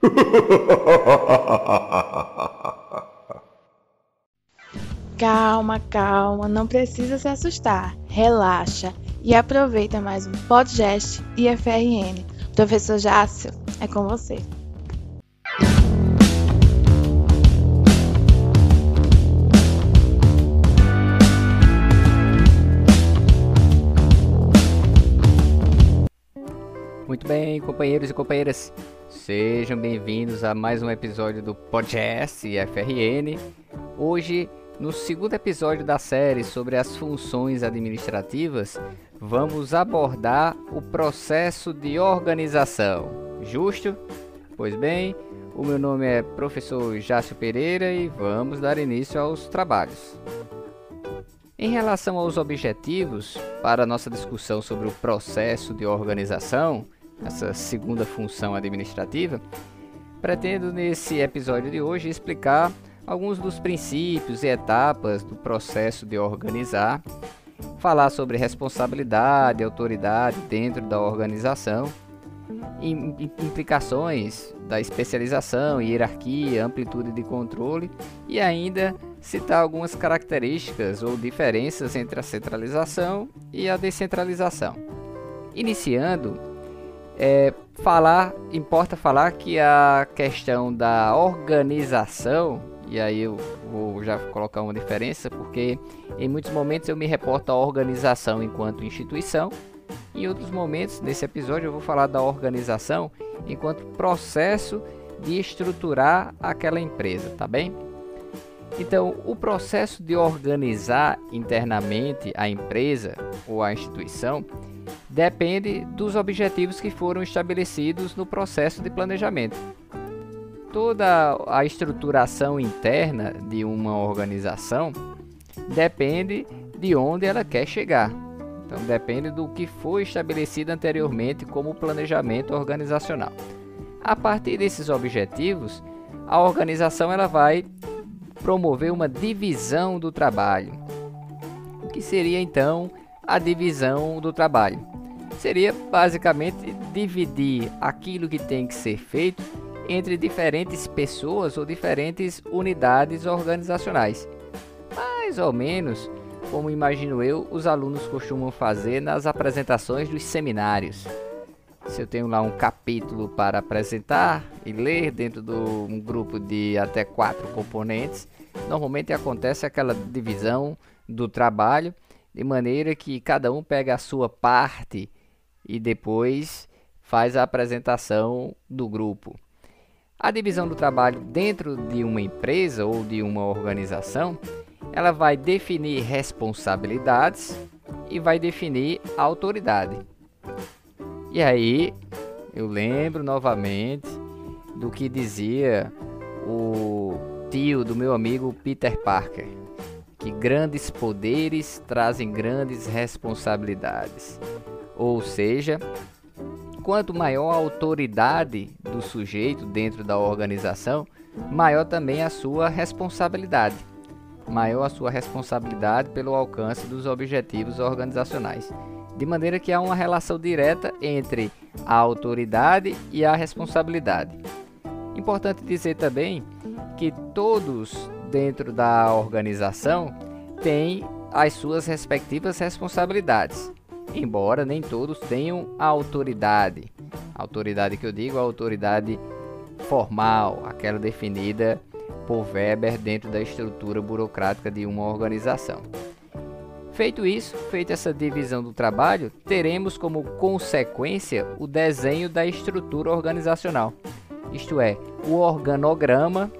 Calma, calma, não precisa se assustar. Relaxa e aproveita mais um podcast IFRN. Professor Jácio, é com você. Muito bem, companheiros e companheiras, sejam bem-vindos a mais um episódio do podcast IFRN. Hoje no segundo episódio da série sobre as funções administrativas, vamos abordar o processo de organização. Justo? Pois bem, o meu nome é professor Jácio Pereira e vamos dar início aos trabalhos. Em relação aos objetivos, para nossa discussão sobre o processo de organização, essa segunda função administrativa, pretendo nesse episódio de hoje explicar alguns dos princípios e etapas do processo de organizar, falar sobre responsabilidade autoridade dentro da organização, implicações da especialização, hierarquia, amplitude de controle e ainda citar algumas características ou diferenças entre a centralização e a descentralização. Iniciando, é, falar importa falar que a questão da organização e aí eu vou já colocar uma diferença, porque em muitos momentos eu me reporto à organização enquanto instituição, em outros momentos, nesse episódio, eu vou falar da organização enquanto processo de estruturar aquela empresa, tá bem? Então, o processo de organizar internamente a empresa ou a instituição depende dos objetivos que foram estabelecidos no processo de planejamento toda a estruturação interna de uma organização depende de onde ela quer chegar. Então depende do que foi estabelecido anteriormente como planejamento organizacional. A partir desses objetivos, a organização ela vai promover uma divisão do trabalho. O que seria então a divisão do trabalho? Seria basicamente dividir aquilo que tem que ser feito entre diferentes pessoas ou diferentes unidades organizacionais. Mais ou menos como imagino eu, os alunos costumam fazer nas apresentações dos seminários. Se eu tenho lá um capítulo para apresentar e ler dentro de um grupo de até quatro componentes, normalmente acontece aquela divisão do trabalho de maneira que cada um pega a sua parte e depois faz a apresentação do grupo. A divisão do trabalho dentro de uma empresa ou de uma organização, ela vai definir responsabilidades e vai definir autoridade. E aí, eu lembro novamente do que dizia o tio do meu amigo Peter Parker, que grandes poderes trazem grandes responsabilidades. Ou seja, quanto maior a autoridade do sujeito dentro da organização, maior também a sua responsabilidade. Maior a sua responsabilidade pelo alcance dos objetivos organizacionais. De maneira que há uma relação direta entre a autoridade e a responsabilidade. Importante dizer também que todos dentro da organização têm as suas respectivas responsabilidades embora nem todos tenham a autoridade. A autoridade que eu digo a autoridade formal, aquela definida por Weber dentro da estrutura burocrática de uma organização. Feito isso, feita essa divisão do trabalho, teremos como consequência o desenho da estrutura organizacional, isto é, o organograma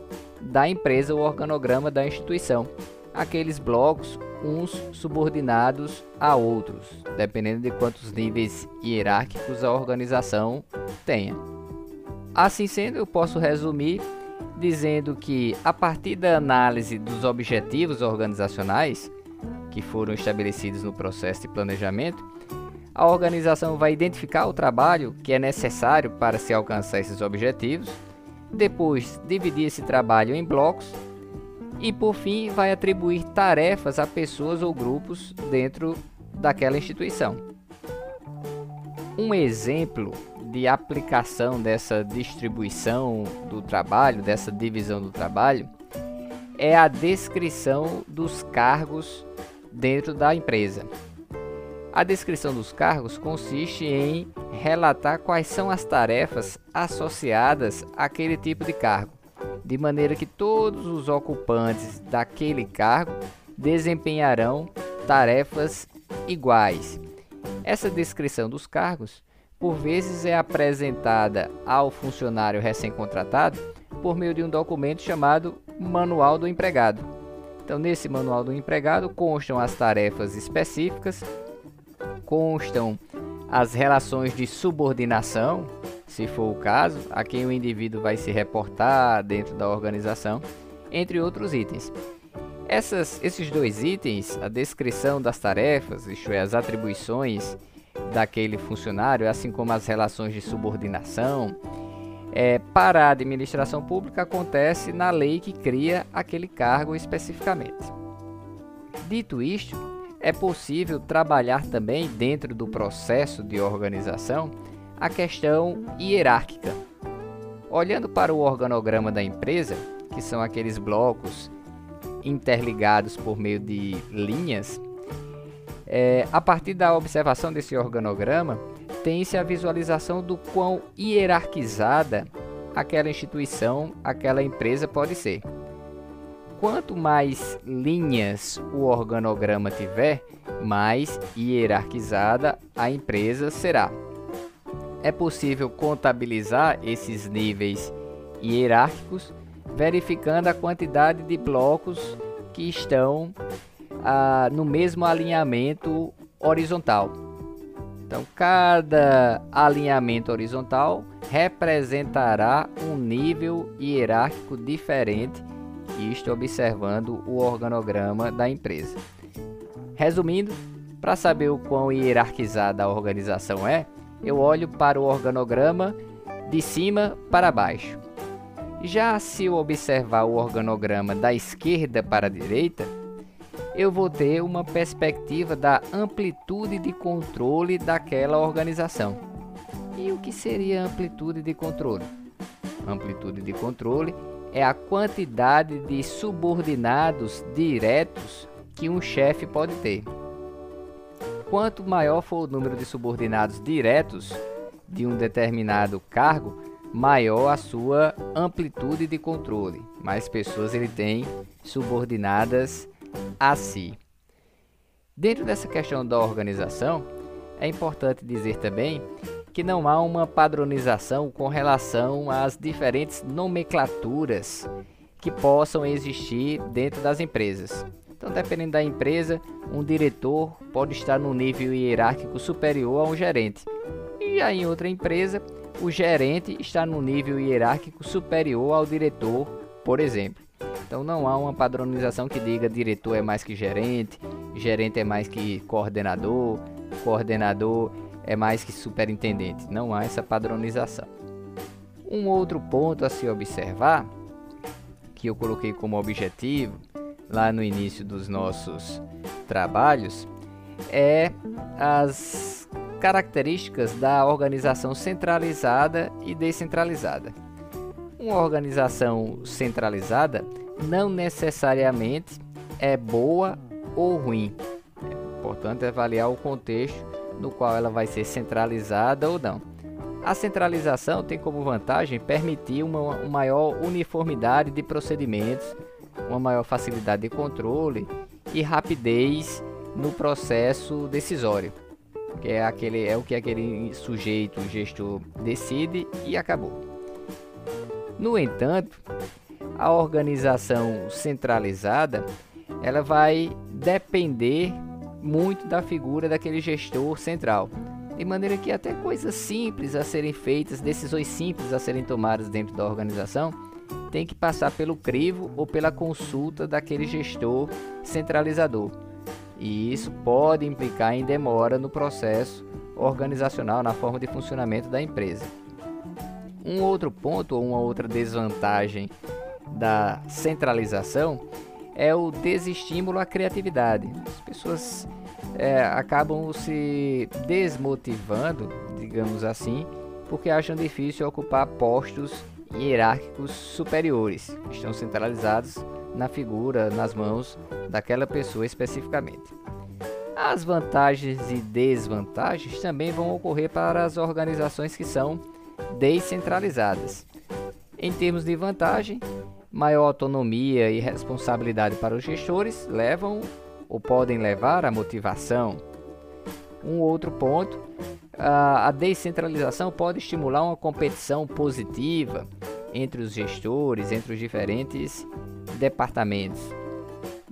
da empresa, o organograma da instituição, aqueles blocos uns subordinados a outros, dependendo de quantos níveis hierárquicos a organização tenha. Assim sendo, eu posso resumir dizendo que, a partir da análise dos objetivos organizacionais que foram estabelecidos no processo de planejamento, a organização vai identificar o trabalho que é necessário para se alcançar esses objetivos, depois dividir esse trabalho em blocos e por fim vai atribuir tarefas a pessoas ou grupos dentro daquela instituição. Um exemplo de aplicação dessa distribuição do trabalho, dessa divisão do trabalho, é a descrição dos cargos dentro da empresa. A descrição dos cargos consiste em relatar quais são as tarefas associadas àquele tipo de cargo, de maneira que todos os ocupantes daquele cargo desempenharão tarefas iguais. Essa descrição dos cargos, por vezes, é apresentada ao funcionário recém-contratado por meio de um documento chamado Manual do Empregado. Então, nesse Manual do Empregado constam as tarefas específicas, constam as relações de subordinação, se for o caso, a quem o indivíduo vai se reportar dentro da organização, entre outros itens. Essas, esses dois itens, a descrição das tarefas, isto é, as atribuições daquele funcionário, assim como as relações de subordinação, é, para a administração pública acontece na lei que cria aquele cargo especificamente. Dito isto, é possível trabalhar também dentro do processo de organização a questão hierárquica. Olhando para o organograma da empresa, que são aqueles blocos interligados por meio de linhas, é, a partir da observação desse organograma, tem-se a visualização do quão hierarquizada aquela instituição, aquela empresa pode ser. Quanto mais linhas o organograma tiver, mais hierarquizada a empresa será. É possível contabilizar esses níveis hierárquicos verificando a quantidade de blocos que estão ah, no mesmo alinhamento horizontal. Então, cada alinhamento horizontal representará um nível hierárquico diferente, isto observando o organograma da empresa. Resumindo, para saber o quão hierarquizada a organização é, eu olho para o organograma de cima para baixo. Já se eu observar o organograma da esquerda para a direita, eu vou ter uma perspectiva da amplitude de controle daquela organização. E o que seria amplitude de controle? Amplitude de controle é a quantidade de subordinados diretos que um chefe pode ter. Quanto maior for o número de subordinados diretos de um determinado cargo, maior a sua amplitude de controle. Mais pessoas ele tem subordinadas a si. Dentro dessa questão da organização, é importante dizer também que não há uma padronização com relação às diferentes nomenclaturas que possam existir dentro das empresas. Então, dependendo da empresa, um diretor pode estar no nível hierárquico superior a um gerente. E já em outra empresa, o gerente está no nível hierárquico superior ao diretor, por exemplo. Então não há uma padronização que diga diretor é mais que gerente, gerente é mais que coordenador, coordenador é mais que superintendente. Não há essa padronização. Um outro ponto a se observar, que eu coloquei como objetivo lá no início dos nossos trabalhos, é as características da organização centralizada e descentralizada. Uma organização centralizada não necessariamente é boa ou ruim. É importante avaliar o contexto no qual ela vai ser centralizada ou não. A centralização tem como vantagem permitir uma, maior uniformidade de procedimentos, uma maior facilidade de controle e rapidez no processo decisório que é aquele é o que aquele sujeito, gestor decide e acabou. No entanto, a organização centralizada, ela vai depender muito da figura daquele gestor central. De maneira que até coisas simples a serem feitas, decisões simples a serem tomadas dentro da organização, tem que passar pelo crivo ou pela consulta daquele gestor centralizador e isso pode implicar em demora no processo organizacional, na forma de funcionamento da empresa. Um outro ponto ou uma outra desvantagem da centralização é o desestímulo à criatividade. As pessoas é, acabam se desmotivando, digamos assim, porque acham difícil ocupar postos hierárquicos superiores, que estão centralizados na figura, nas mãos daquela pessoa especificamente. As vantagens e desvantagens também vão ocorrer para as organizações que são descentralizadas. Em termos de vantagem, maior autonomia e responsabilidade para os gestores levam ou podem levar à motivação. Um outro ponto, a descentralização pode estimular uma competição positiva entre os gestores, entre os diferentes departamentos.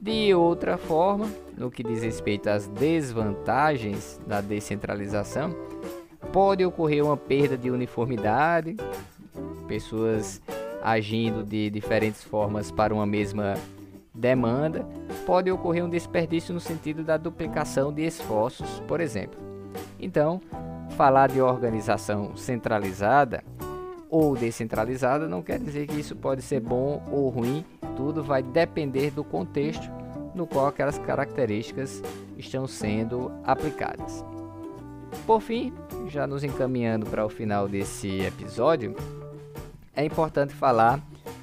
De outra forma, no que diz respeito às desvantagens da descentralização, pode ocorrer uma perda de uniformidade, pessoas agindo de diferentes formas para uma mesma demanda, pode ocorrer um desperdício no sentido da duplicação de esforços, por exemplo. Então, falar de organização centralizada ou descentralizada não quer dizer que isso pode ser bom ou ruim, tudo vai depender do contexto no qual aquelas características estão sendo aplicadas. Por fim, já nos encaminhando para o final desse episódio, é importante falar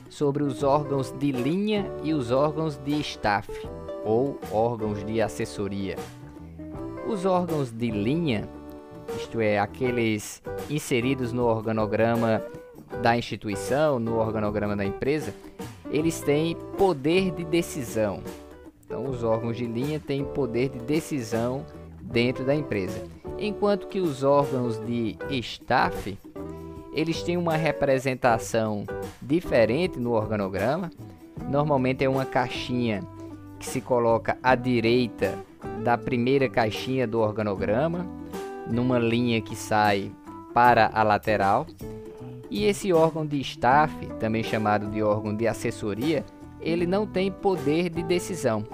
sobre os órgãos de linha e os órgãos de staff, ou órgãos de assessoria. Os órgãos de linha, isto é, aqueles inseridos no organograma da instituição, no organograma da empresa, eles têm poder de decisão. Então, os órgãos de linha têm poder de decisão dentro da empresa, enquanto que os órgãos de staff eles têm uma representação diferente no organograma. Normalmente é uma caixinha que se coloca à direita da primeira caixinha do organograma, numa linha que sai para a lateral. E esse órgão de staff, também chamado de órgão de assessoria, ele não tem poder de decisão.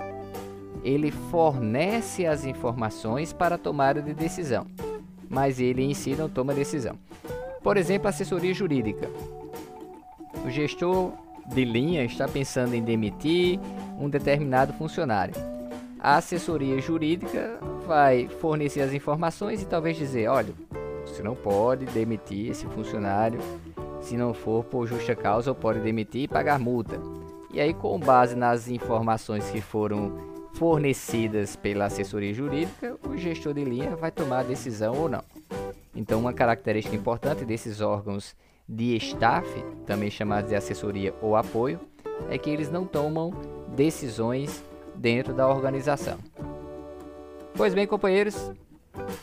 Ele fornece as informações para a tomada de decisão, mas ele em si não toma decisão. Por exemplo, assessoria jurídica. O gestor de linha está pensando em demitir um determinado funcionário. A assessoria jurídica vai fornecer as informações e talvez dizer: olha, você não pode demitir esse funcionário se não for por justa causa ou pode demitir e pagar multa. E aí, com base nas informações que foram fornecidas pela assessoria jurídica, o gestor de linha vai tomar a decisão ou não. Então, uma característica importante desses órgãos de staff, também chamados de assessoria ou apoio, é que eles não tomam decisões dentro da organização. Pois bem, companheiros,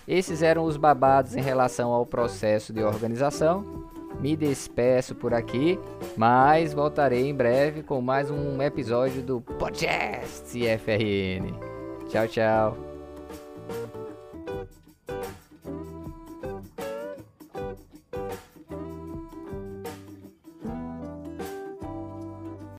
esses eram os babados em relação ao processo de organização. Me despeço por aqui, mas voltarei em breve com mais um episódio do Podcast FRN. Tchau, tchau.